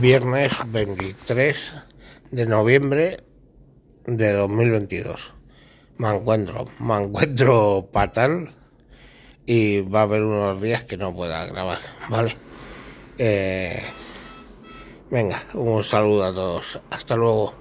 viernes 23 de noviembre de 2022. Me encuentro, me encuentro fatal y va a haber unos días que no pueda grabar, ¿vale? Eh, venga, un saludo a todos. Hasta luego.